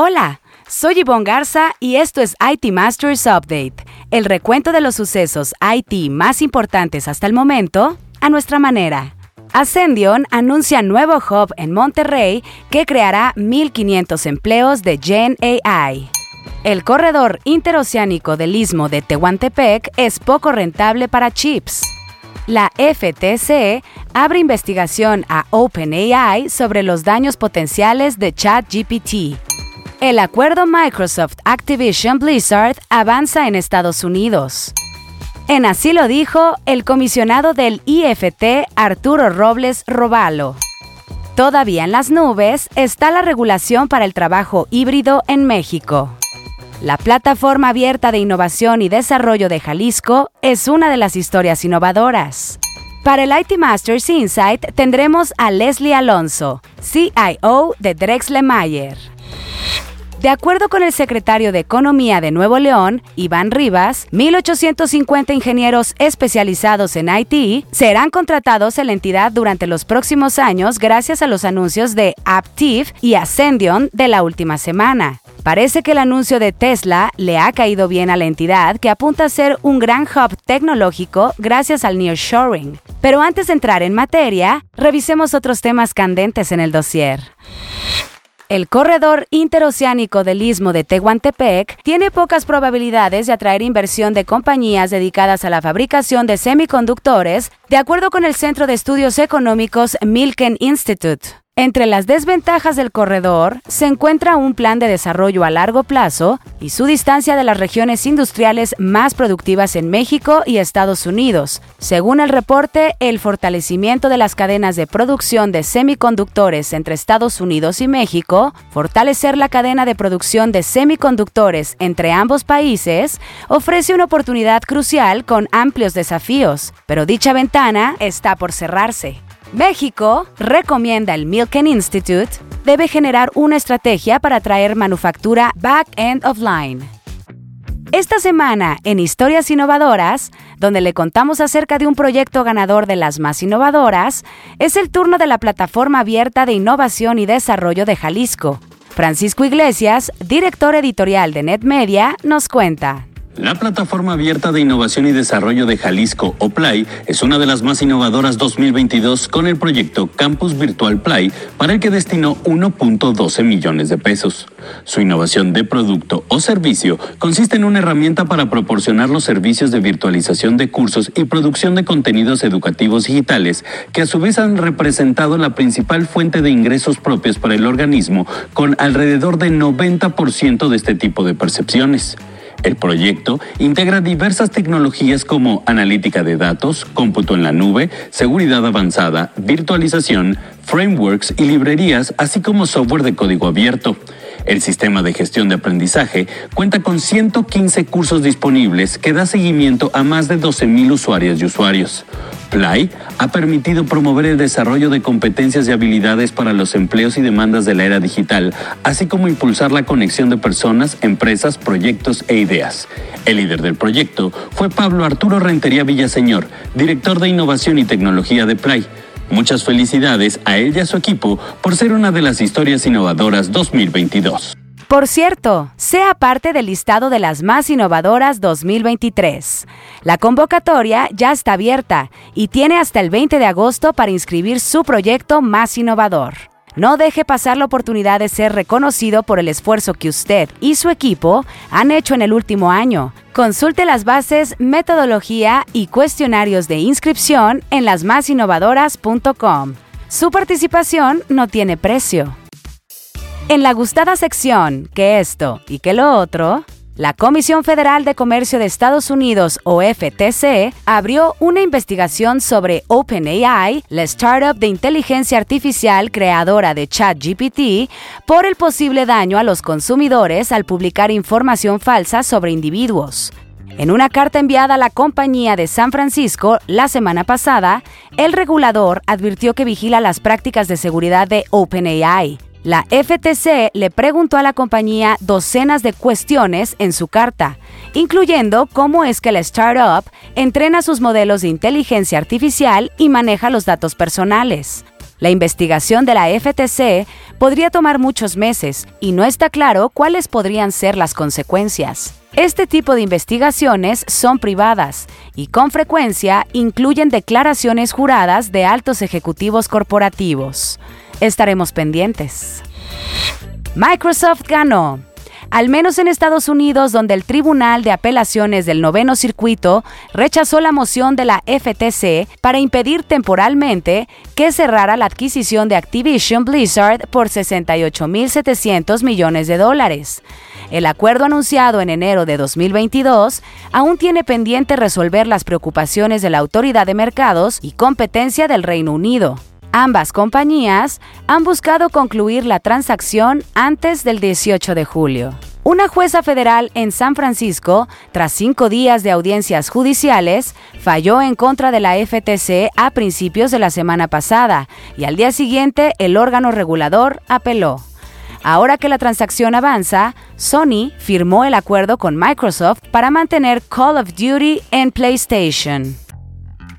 Hola, soy Yvonne Garza y esto es IT Masters Update, el recuento de los sucesos IT más importantes hasta el momento, a nuestra manera. Ascendion anuncia nuevo hub en Monterrey que creará 1.500 empleos de Gen AI. El corredor interoceánico del istmo de Tehuantepec es poco rentable para chips. La FTC abre investigación a OpenAI sobre los daños potenciales de ChatGPT. El acuerdo Microsoft Activision Blizzard avanza en Estados Unidos. En así lo dijo el comisionado del IFT Arturo Robles Robalo. Todavía en las nubes está la regulación para el trabajo híbrido en México. La plataforma abierta de innovación y desarrollo de Jalisco es una de las historias innovadoras. Para el IT Masters Insight tendremos a Leslie Alonso, CIO de Drexler Mayer. De acuerdo con el secretario de Economía de Nuevo León, Iván Rivas, 1.850 ingenieros especializados en IT serán contratados en la entidad durante los próximos años gracias a los anuncios de Aptiv y Ascendion de la última semana. Parece que el anuncio de Tesla le ha caído bien a la entidad que apunta a ser un gran hub tecnológico gracias al nearshoring. Pero antes de entrar en materia, revisemos otros temas candentes en el dossier. El corredor interoceánico del istmo de Tehuantepec tiene pocas probabilidades de atraer inversión de compañías dedicadas a la fabricación de semiconductores, de acuerdo con el Centro de Estudios Económicos Milken Institute. Entre las desventajas del corredor se encuentra un plan de desarrollo a largo plazo y su distancia de las regiones industriales más productivas en México y Estados Unidos. Según el reporte, el fortalecimiento de las cadenas de producción de semiconductores entre Estados Unidos y México, fortalecer la cadena de producción de semiconductores entre ambos países, ofrece una oportunidad crucial con amplios desafíos, pero dicha ventana está por cerrarse. México, recomienda el Milken Institute, debe generar una estrategia para traer manufactura back-end of line. Esta semana, en Historias Innovadoras, donde le contamos acerca de un proyecto ganador de las más innovadoras, es el turno de la Plataforma Abierta de Innovación y Desarrollo de Jalisco. Francisco Iglesias, director editorial de NetMedia, nos cuenta. La plataforma abierta de innovación y desarrollo de Jalisco, o PLAY, es una de las más innovadoras 2022 con el proyecto Campus Virtual Play, para el que destinó 1.12 millones de pesos. Su innovación de producto o servicio consiste en una herramienta para proporcionar los servicios de virtualización de cursos y producción de contenidos educativos digitales, que a su vez han representado la principal fuente de ingresos propios para el organismo, con alrededor del 90% de este tipo de percepciones. El proyecto integra diversas tecnologías como analítica de datos, cómputo en la nube, seguridad avanzada, virtualización, frameworks y librerías, así como software de código abierto. El sistema de gestión de aprendizaje cuenta con 115 cursos disponibles que da seguimiento a más de 12.000 usuarios y usuarios. Play ha permitido promover el desarrollo de competencias y habilidades para los empleos y demandas de la era digital, así como impulsar la conexión de personas, empresas, proyectos e ideas. El líder del proyecto fue Pablo Arturo Rentería Villaseñor, director de innovación y tecnología de Play. Muchas felicidades a él y a su equipo por ser una de las historias innovadoras 2022. Por cierto, sea parte del listado de las más innovadoras 2023. La convocatoria ya está abierta y tiene hasta el 20 de agosto para inscribir su proyecto más innovador. No deje pasar la oportunidad de ser reconocido por el esfuerzo que usted y su equipo han hecho en el último año. Consulte las bases, metodología y cuestionarios de inscripción en lasmasinnovadoras.com. Su participación no tiene precio. En la gustada sección, que esto y que lo otro, la Comisión Federal de Comercio de Estados Unidos, o FTC, abrió una investigación sobre OpenAI, la startup de inteligencia artificial creadora de ChatGPT, por el posible daño a los consumidores al publicar información falsa sobre individuos. En una carta enviada a la compañía de San Francisco la semana pasada, el regulador advirtió que vigila las prácticas de seguridad de OpenAI la FTC le preguntó a la compañía docenas de cuestiones en su carta, incluyendo cómo es que la startup entrena sus modelos de inteligencia artificial y maneja los datos personales. La investigación de la FTC podría tomar muchos meses y no está claro cuáles podrían ser las consecuencias. Este tipo de investigaciones son privadas y con frecuencia incluyen declaraciones juradas de altos ejecutivos corporativos. Estaremos pendientes. Microsoft ganó al menos en Estados Unidos, donde el Tribunal de Apelaciones del Noveno Circuito rechazó la moción de la FTC para impedir temporalmente que cerrara la adquisición de Activision Blizzard por 68.700 millones de dólares. El acuerdo anunciado en enero de 2022 aún tiene pendiente resolver las preocupaciones de la Autoridad de Mercados y Competencia del Reino Unido. Ambas compañías han buscado concluir la transacción antes del 18 de julio. Una jueza federal en San Francisco, tras cinco días de audiencias judiciales, falló en contra de la FTC a principios de la semana pasada y al día siguiente el órgano regulador apeló. Ahora que la transacción avanza, Sony firmó el acuerdo con Microsoft para mantener Call of Duty en PlayStation.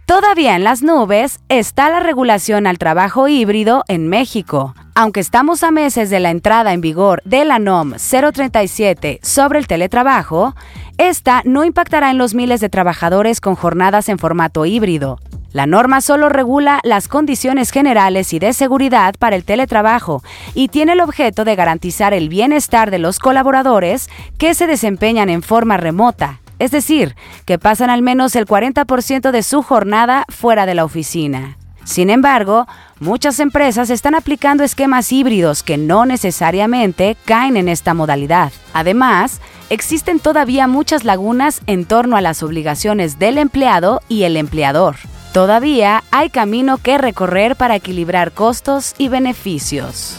Todavía en las nubes está la regulación al trabajo híbrido en México. Aunque estamos a meses de la entrada en vigor de la NOM 037 sobre el teletrabajo, esta no impactará en los miles de trabajadores con jornadas en formato híbrido. La norma solo regula las condiciones generales y de seguridad para el teletrabajo y tiene el objeto de garantizar el bienestar de los colaboradores que se desempeñan en forma remota, es decir, que pasan al menos el 40% de su jornada fuera de la oficina. Sin embargo, muchas empresas están aplicando esquemas híbridos que no necesariamente caen en esta modalidad. Además, existen todavía muchas lagunas en torno a las obligaciones del empleado y el empleador. Todavía hay camino que recorrer para equilibrar costos y beneficios.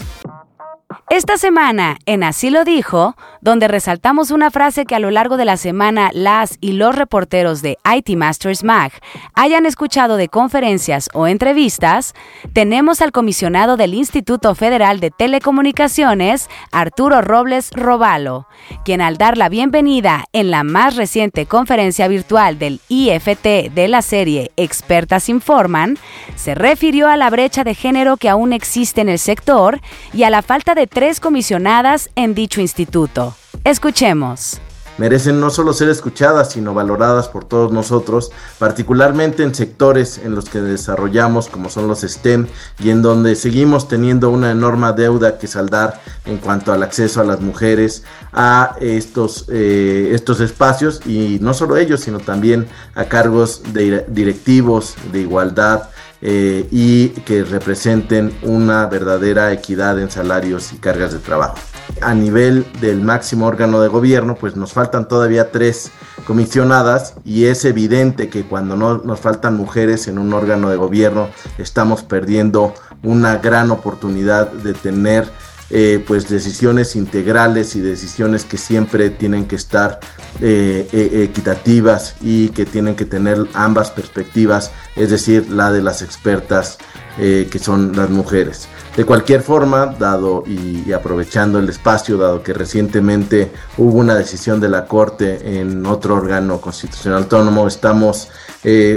Esta semana, en Así lo dijo, donde resaltamos una frase que a lo largo de la semana las y los reporteros de IT Masters Mag hayan escuchado de conferencias o entrevistas, tenemos al comisionado del Instituto Federal de Telecomunicaciones, Arturo Robles Robalo, quien al dar la bienvenida en la más reciente conferencia virtual del IFT de la serie Expertas Informan, se refirió a la brecha de género que aún existe en el sector y a la falta de tres comisionadas en dicho instituto. Escuchemos. Merecen no solo ser escuchadas, sino valoradas por todos nosotros, particularmente en sectores en los que desarrollamos, como son los STEM, y en donde seguimos teniendo una enorme deuda que saldar en cuanto al acceso a las mujeres a estos, eh, estos espacios, y no solo ellos, sino también a cargos de directivos de igualdad, eh, y que representen una verdadera equidad en salarios y cargas de trabajo. A nivel del máximo órgano de gobierno, pues nos faltan todavía tres comisionadas y es evidente que cuando no nos faltan mujeres en un órgano de gobierno estamos perdiendo una gran oportunidad de tener eh, pues decisiones integrales y decisiones que siempre tienen que estar eh, eh, equitativas y que tienen que tener ambas perspectivas, es decir, la de las expertas que son las mujeres. De cualquier forma, dado y, aprovechando el espacio, dado que recientemente hubo una decisión de la Corte en otro órgano constitucional autónomo, estamos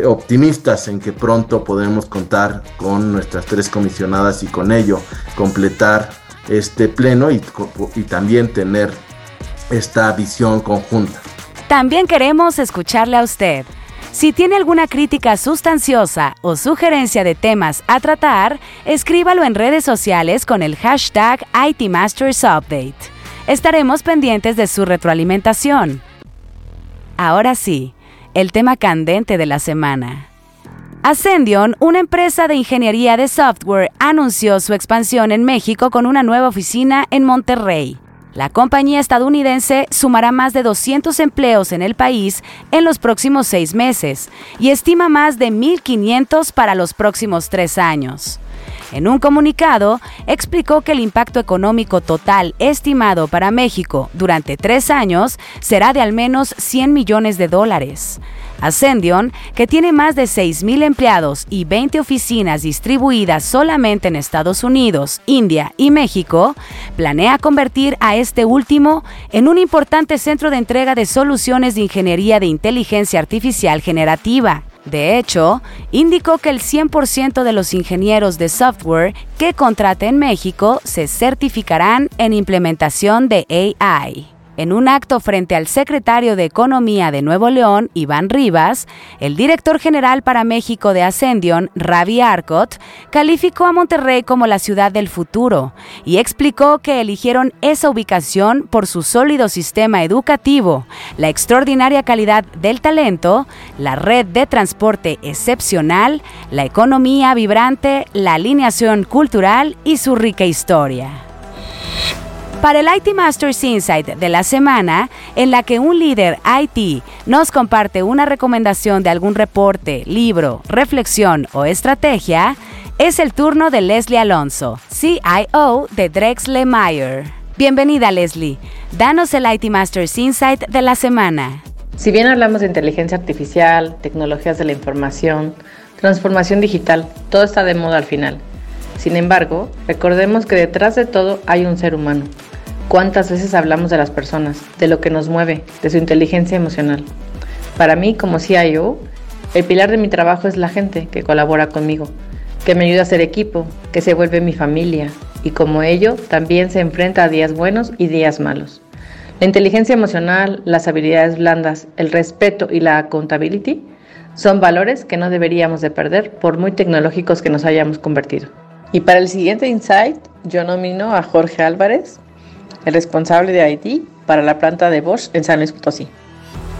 optimistas en que pronto podremos contar con nuestras tres comisionadas y con ello completar este pleno y, también tener esta visión conjunta. También queremos escucharle a usted. Si tiene alguna crítica sustanciosa o sugerencia de temas a tratar, escríbalo en redes sociales con el hashtag ITMastersUpdate. Estaremos pendientes de su retroalimentación. Ahora sí, el tema candente de la semana. Ascendion, una empresa de ingeniería de software, anunció su expansión en México con una nueva oficina en Monterrey. La compañía estadounidense sumará más de 200 empleos en el país en los próximos seis meses y estima más de 1.500 para los próximos tres años. En un comunicado, explicó que el impacto económico total estimado para México durante tres años será de al menos 100 millones de dólares. Ascendion, que tiene más de 6.000 empleados y 20 oficinas distribuidas solamente en Estados Unidos, India y México, planea convertir a este último en un importante centro de entrega de soluciones de ingeniería de inteligencia artificial generativa. De hecho, indicó que el 100% de los ingenieros de software que contrate en México se certificarán en implementación de AI. En un acto frente al secretario de Economía de Nuevo León, Iván Rivas, el director general para México de Ascendion, Ravi Arcot, calificó a Monterrey como la ciudad del futuro y explicó que eligieron esa ubicación por su sólido sistema educativo, la extraordinaria calidad del talento, la red de transporte excepcional, la economía vibrante, la alineación cultural y su rica historia para el IT Masters Insight de la semana, en la que un líder IT nos comparte una recomendación de algún reporte, libro, reflexión o estrategia, es el turno de Leslie Alonso, CIO de Drexel Meyer. Bienvenida Leslie, danos el IT Masters Insight de la semana. Si bien hablamos de inteligencia artificial, tecnologías de la información, transformación digital, todo está de moda al final. Sin embargo, recordemos que detrás de todo hay un ser humano, ¿Cuántas veces hablamos de las personas, de lo que nos mueve, de su inteligencia emocional? Para mí, como CIO, el pilar de mi trabajo es la gente que colabora conmigo, que me ayuda a ser equipo, que se vuelve mi familia y como ello también se enfrenta a días buenos y días malos. La inteligencia emocional, las habilidades blandas, el respeto y la accountability son valores que no deberíamos de perder por muy tecnológicos que nos hayamos convertido. Y para el siguiente insight, yo nomino a Jorge Álvarez, el responsable de IT para la planta de Bosch en San Luis Potosí.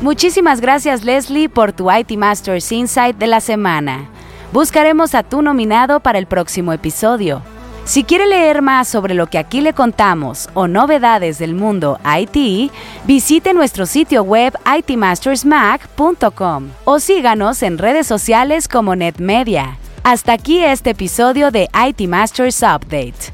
Muchísimas gracias Leslie por tu IT Masters Insight de la semana. Buscaremos a tu nominado para el próximo episodio. Si quiere leer más sobre lo que aquí le contamos o novedades del mundo IT, visite nuestro sitio web itmastersmac.com o síganos en redes sociales como NetMedia. Hasta aquí este episodio de IT Masters Update,